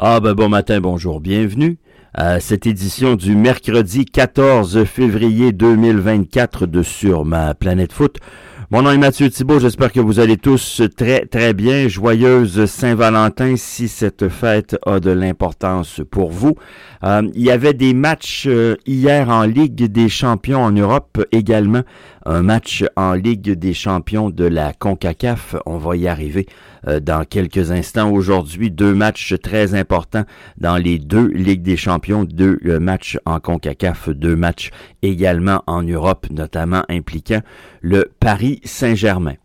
Ah ben bon matin, bonjour, bienvenue à cette édition du mercredi 14 février 2024 de Sur ma planète foot. Mon nom est Mathieu Thibault, j'espère que vous allez tous très très bien. Joyeuse Saint-Valentin si cette fête a de l'importance pour vous. Euh, il y avait des matchs euh, hier en Ligue des champions en Europe également. Un match en Ligue des champions de la CONCACAF. On va y arriver euh, dans quelques instants. Aujourd'hui, deux matchs très importants dans les deux Ligues des champions, deux matchs en CONCACAF, deux matchs également en Europe, notamment impliquant le Paris Saint-Germain.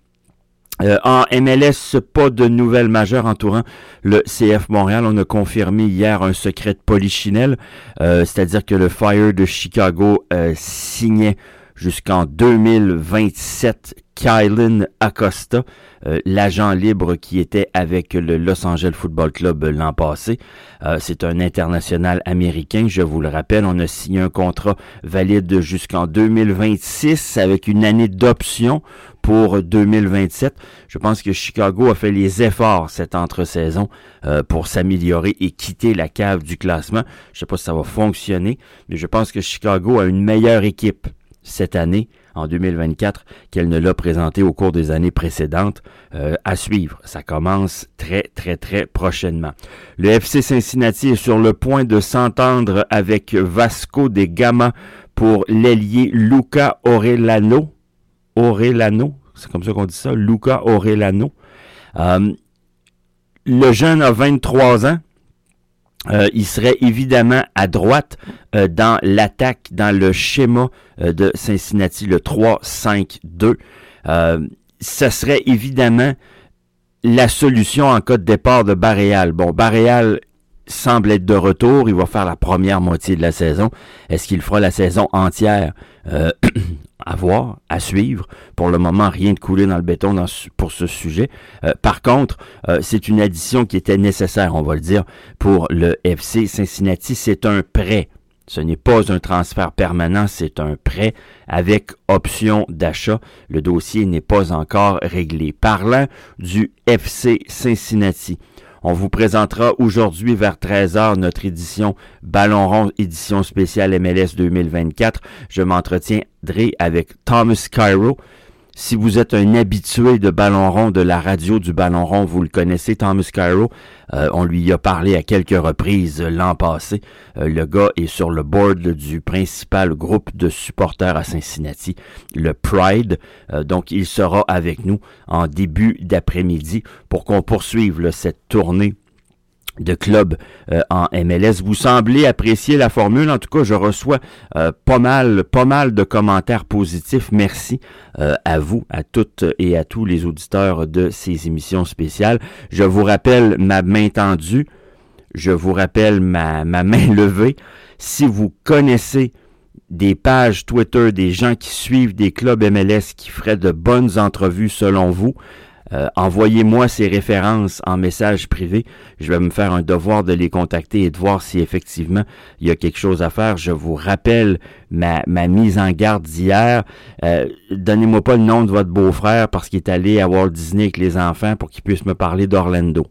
Euh, en MLS, pas de nouvelles majeures entourant le CF Montréal. On a confirmé hier un secret de polichinelle, euh, c'est-à-dire que le Fire de Chicago euh, signait jusqu'en 2027 Kylan Acosta, euh, l'agent libre qui était avec le Los Angeles Football Club l'an passé. Euh, c'est un international américain, je vous le rappelle. On a signé un contrat valide jusqu'en 2026 avec une année d'option pour 2027. Je pense que Chicago a fait les efforts cette entre-saison euh, pour s'améliorer et quitter la cave du classement. Je ne sais pas si ça va fonctionner, mais je pense que Chicago a une meilleure équipe cette année, en 2024, qu'elle ne l'a présenté au cours des années précédentes. Euh, à suivre. Ça commence très, très, très prochainement. Le FC Cincinnati est sur le point de s'entendre avec Vasco de Gama pour l'ailier Luca Orellano. Orellano, c'est comme ça qu'on dit ça, Luca Orellano. Euh, le jeune a 23 ans. Euh, il serait évidemment à droite euh, dans l'attaque, dans le schéma euh, de Cincinnati, le 3-5-2. ce serait évidemment la solution en cas de départ de Barréal. Bon, Barréal semble être de retour. Il va faire la première moitié de la saison. Est-ce qu'il fera la saison entière? à voir, à suivre. Pour le moment, rien de coulé dans le béton pour ce sujet. Euh, par contre, euh, c'est une addition qui était nécessaire, on va le dire, pour le FC Cincinnati. C'est un prêt. Ce n'est pas un transfert permanent, c'est un prêt avec option d'achat. Le dossier n'est pas encore réglé. Parlant du FC Cincinnati, on vous présentera aujourd'hui vers 13h notre édition Ballon rond, édition spéciale MLS 2024. Je m'entretiendrai avec Thomas Cairo, si vous êtes un habitué de Ballon Rond, de la radio du Ballon Rond, vous le connaissez, Thomas Cairo. Euh, on lui a parlé à quelques reprises l'an passé. Euh, le gars est sur le board du principal groupe de supporters à Cincinnati, le Pride. Euh, donc, il sera avec nous en début d'après-midi pour qu'on poursuive cette tournée de club euh, en MLS. Vous semblez apprécier la formule. En tout cas, je reçois euh, pas mal, pas mal de commentaires positifs. Merci euh, à vous, à toutes et à tous les auditeurs de ces émissions spéciales. Je vous rappelle ma main tendue. Je vous rappelle ma, ma main levée. Si vous connaissez des pages Twitter, des gens qui suivent des clubs MLS qui feraient de bonnes entrevues selon vous, euh, envoyez-moi ces références en message privé. Je vais me faire un devoir de les contacter et de voir si effectivement il y a quelque chose à faire. Je vous rappelle ma, mise en garde d'hier. Euh, donnez-moi pas le nom de votre beau-frère parce qu'il est allé à Walt Disney avec les enfants pour qu'il puisse me parler d'Orlando.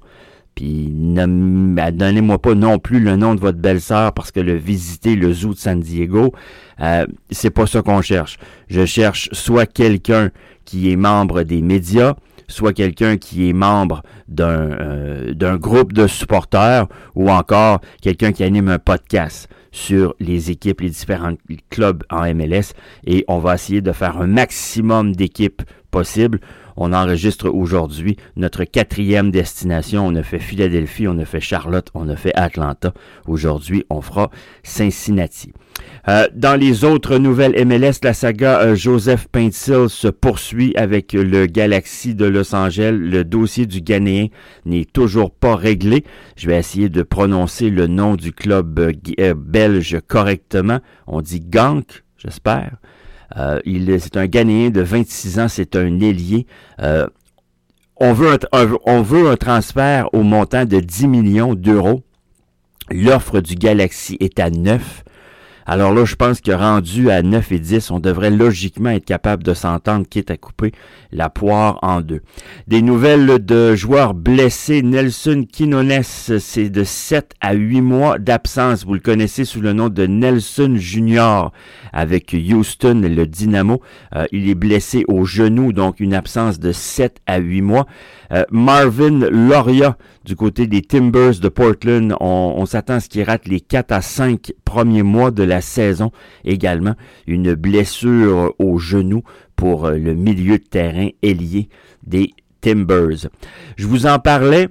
Puis donnez-moi pas non plus le nom de votre belle-sœur parce que le visiter le zoo de San Diego, euh, c'est pas ça qu'on cherche. Je cherche soit quelqu'un qui est membre des médias, soit quelqu'un qui est membre d'un euh, groupe de supporters ou encore quelqu'un qui anime un podcast sur les équipes, les différents clubs en MLS et on va essayer de faire un maximum d'équipes possibles on enregistre aujourd'hui notre quatrième destination. On a fait Philadelphie, on a fait Charlotte, on a fait Atlanta. Aujourd'hui, on fera Cincinnati. Euh, dans les autres nouvelles MLS, la saga euh, Joseph Paintsil se poursuit avec le Galaxy de Los Angeles. Le dossier du Ghanéen n'est toujours pas réglé. Je vais essayer de prononcer le nom du club euh, belge correctement. On dit Gank, j'espère. Euh, il c'est un Ghanéen de 26 ans, c'est un ailier. Euh, on, veut un, on veut un transfert au montant de 10 millions d'euros. L'offre du Galaxy est à 9. Alors là, je pense que rendu à 9 et 10, on devrait logiquement être capable de s'entendre, quitte à couper la poire en deux. Des nouvelles de joueurs blessés. Nelson Quinones, c'est de 7 à 8 mois d'absence. Vous le connaissez sous le nom de Nelson Junior avec Houston, le Dynamo. Euh, il est blessé au genou, donc une absence de 7 à 8 mois. Euh, Marvin Loria, du côté des Timbers de Portland, on, s'attend à ce qu'il rate les 4 à 5 premiers mois de la saison. Également, une blessure au genou pour euh, le milieu de terrain ailier des Timbers. Je vous en parlais.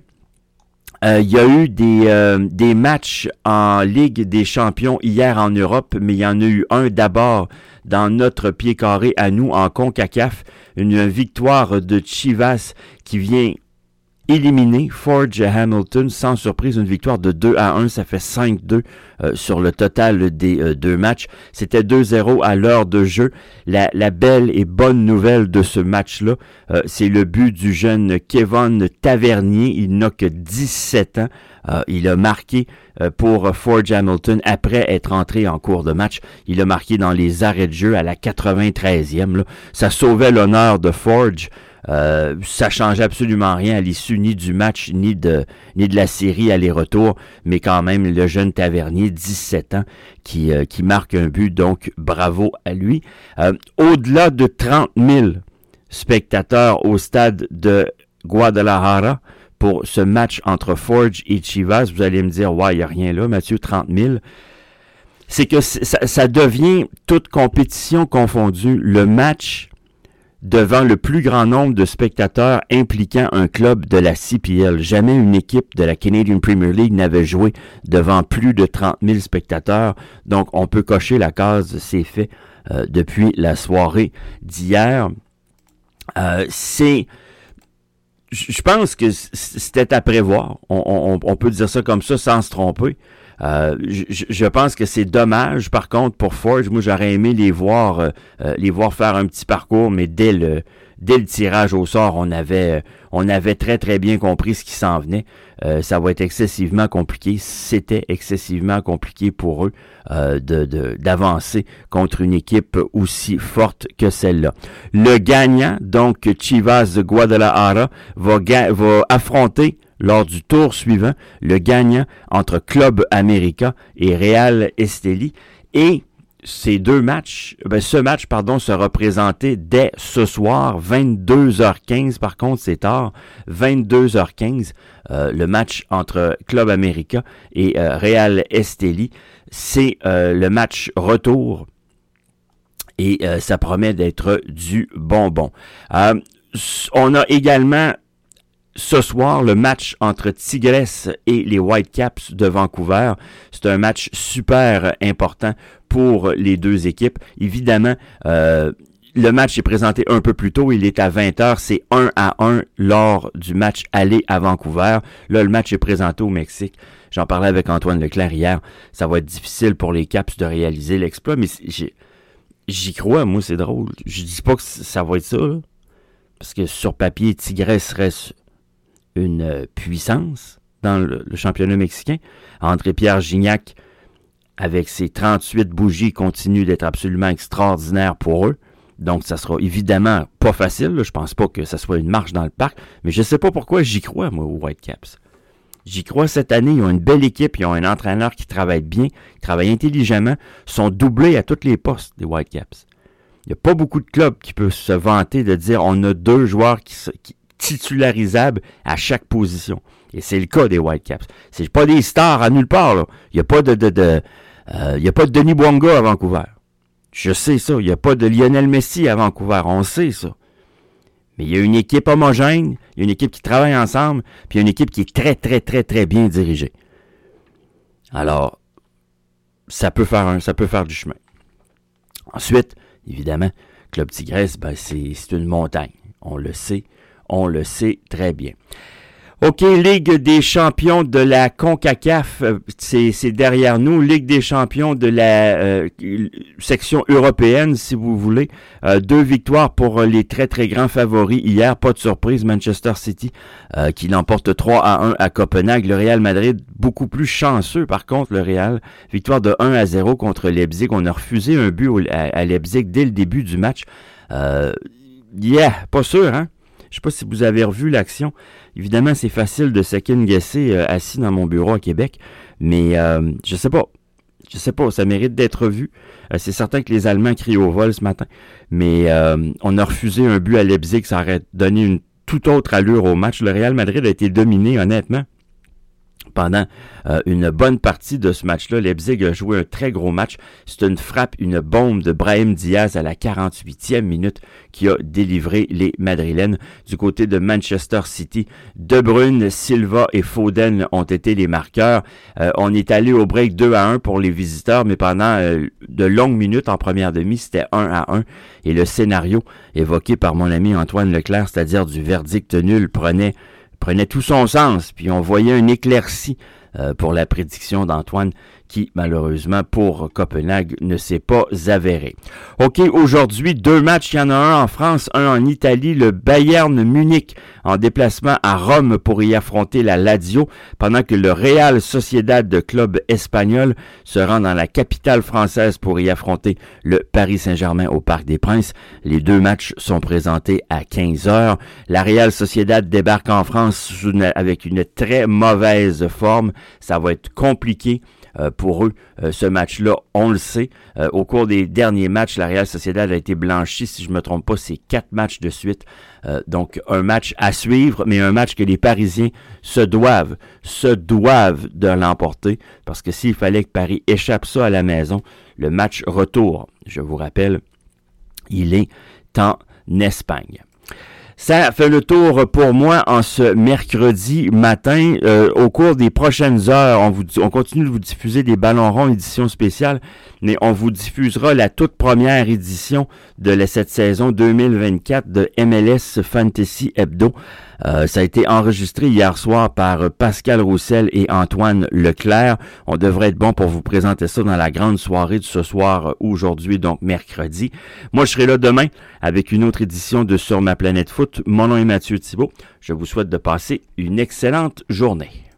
Euh, il y a eu des, des matchs en Ligue des champions hier en Europe, mais il y en a eu un d'abord dans notre pied carré à nous en CONCACAF. Une victoire de Chivas qui vient éliminer Forge Hamilton sans surprise une victoire de 2 à 1 ça fait 5-2 euh, sur le total des euh, deux matchs. C'était 2-0 à l'heure de jeu. La, belle et bonne nouvelle de ce match là euh, c'est le but du jeune Kevin Tavernier. Il n'a que 17 ans il a marqué pour Forge Hamilton après être entré en cours de match. Il a marqué dans les arrêts de jeu à la 93e. Là. Ça sauvait l'honneur de Forge. Euh, ça change absolument rien à l'issue ni du match ni de ni de la série aller-retour, mais quand même le jeune Tavernier, 17 ans, qui, euh, qui marque un but, donc bravo à lui. Euh, au-delà de 30 000 spectateurs au stade de Guadalajara pour ce match entre Forge et Chivas, vous allez me dire, ouais, il n'y a rien là, Mathieu, 30 000 c'est que ça, ça, devient toute compétition confondue. Le match devant le plus grand nombre de spectateurs impliquant un club de la CPL. Jamais une équipe de la Canadian Premier League n'avait joué devant plus de 30 000 spectateurs. Donc, on peut cocher la case, c'est fait euh, depuis la soirée d'hier. Euh, c'est je pense que c'était à prévoir. On, peut dire ça comme ça sans se tromper. Euh, je, pense que c'est dommage, par contre, pour Forge. Moi, j'aurais aimé les voir, euh, euh, les voir faire un petit parcours, mais dès le, dès le tirage au sort, on avait, on avait très très bien compris ce qui s'en venait. ça va être excessivement compliqué. C'était excessivement compliqué pour eux de d'avancer contre une équipe aussi forte que celle-là. Le gagnant, donc Chivas de Guadalajara, va, va affronter lors du tour suivant, le gagnant entre Club América et Real Esteli. Et ces deux matchs, ben ce match, pardon, sera présenté dès ce soir, 22h15. Par contre, c'est tard, 22h15. Euh, le match entre Club América et euh, Real Esteli, c'est euh, le match retour et ça promet d'être du bonbon. on a également ce soir, le match entre Tigres et les Whitecaps de Vancouver, c'est un match super important pour les deux équipes. Évidemment, euh, le match est présenté un peu plus tôt, il est à 20h, c'est 1 à 1 lors du match aller à Vancouver. Là, le match est présenté au Mexique. J'en parlais avec Antoine Leclerc hier. Ça va être difficile pour les Caps de réaliser l'exploit, mais j'y crois, moi, c'est drôle. Je dis pas que ça va être ça, parce que sur papier, Tigres reste une puissance dans le, championnat mexicain. André-Pierre Gignac, avec ses 38 bougies, continue d'être absolument extraordinaire pour eux. Donc, ça sera évidemment pas facile. Je pense pas que ça soit une marche dans le parc. Mais je sais pas pourquoi j'y crois, moi, aux Whitecaps. J'y crois cette année. Ils ont une belle équipe. Ils ont un entraîneur qui travaille bien, qui travaille intelligemment. Ils sont doublés à tous les postes des Whitecaps. Il n'y a pas beaucoup de clubs qui peuvent se vanter de dire on a deux joueurs qui, qui, titularisable à chaque position. Et c'est le cas des Whitecaps. C'est pas des stars à nulle part. Il n'y a pas de, de, de euh, il y a pas de Denis Bouanga à Vancouver. Je sais ça. Il n'y a pas de Lionel Messi à Vancouver. On sait ça. Mais il y a une équipe homogène, il y a une équipe qui travaille ensemble, puis il y a une équipe qui est très, très, très, très bien dirigée. Alors, ça peut faire un, ça peut faire du chemin. Ensuite, évidemment, Club Tigresse, ben c'est une montagne. On le sait on le sait très bien. OK, Ligue des champions de la CONCACAF, euh, c'est derrière nous. Ligue des champions de la euh, section européenne, si vous voulez. Euh, deux victoires pour les très, très grands favoris hier. Pas de surprise, Manchester City qui l'emporte 3 à 1 à Copenhague. Le Real Madrid, beaucoup plus chanceux par contre, le Real. Victoire de 1 à 0 contre Leipzig. On a refusé un but à, Leipzig dès le début du match. yeah, pas sûr, hein? Je sais pas si vous avez revu l'action. Évidemment, c'est facile de second guesser euh, assis dans mon bureau à Québec, mais euh, je sais pas. Je sais pas, ça mérite d'être vu. Euh, c'est certain que les Allemands crient au vol ce matin, mais on a refusé un but à Leipzig, ça aurait donné une toute autre allure au match. Le Real Madrid a été dominé, honnêtement pendant euh, une bonne partie de ce match-là. Leipzig a joué un très gros match. C'est une frappe, une bombe de Brahim Diaz à la 48e minute qui a délivré les Madrilènes. Du côté de Manchester City, De Bruyne, Silva et Foden ont été les marqueurs. Euh, on est allé au break 2 à 1 pour les visiteurs, mais pendant euh, de longues minutes en première demi, c'était 1 à 1. Et le scénario évoqué par mon ami Antoine Leclerc, c'est-à-dire du verdict nul, prenait prenait tout son sens, puis on voyait un éclairci euh, pour la prédiction d'Antoine qui, malheureusement, pour Copenhague, ne s'est pas avéré. OK, aujourd'hui, deux matchs. Il y en a un en France, un en Italie. Le Bayern Munich en déplacement à Rome pour y affronter la Lazio, pendant que le Real Sociedad de club espagnol se rend dans la capitale française pour y affronter le Paris Saint-Germain au Parc des Princes. Les deux matchs sont présentés à 15 heures. La Real Sociedad débarque en France avec une très mauvaise forme. Ça va être compliqué. Euh, pour eux, euh, ce match-là, on le sait. Euh, au cours des derniers matchs, la Real Sociedad a été blanchie, si je me trompe pas, c'est quatre matchs de suite. donc un match à suivre, mais un match que les Parisiens se doivent, se doivent de l'emporter, parce que s'il fallait que Paris échappe ça à la maison, le match retour, je vous rappelle, il est en Espagne. Ça fait le tour pour moi en ce mercredi matin. Euh, au cours des prochaines heures, on, vous, on continue de vous diffuser des ballons ronds édition spéciale, mais on vous diffusera la toute première édition de cette saison 2024 de MLS Fantasy Hebdo. Euh, ça a été enregistré hier soir par Pascal Roussel et Antoine Leclerc. On devrait être bon pour vous présenter ça dans la grande soirée de ce soir aujourd'hui, donc mercredi. Moi, je serai là demain avec une autre édition de Sur ma planète foot. Mon nom est Mathieu Thibault. Je vous souhaite de passer une excellente journée.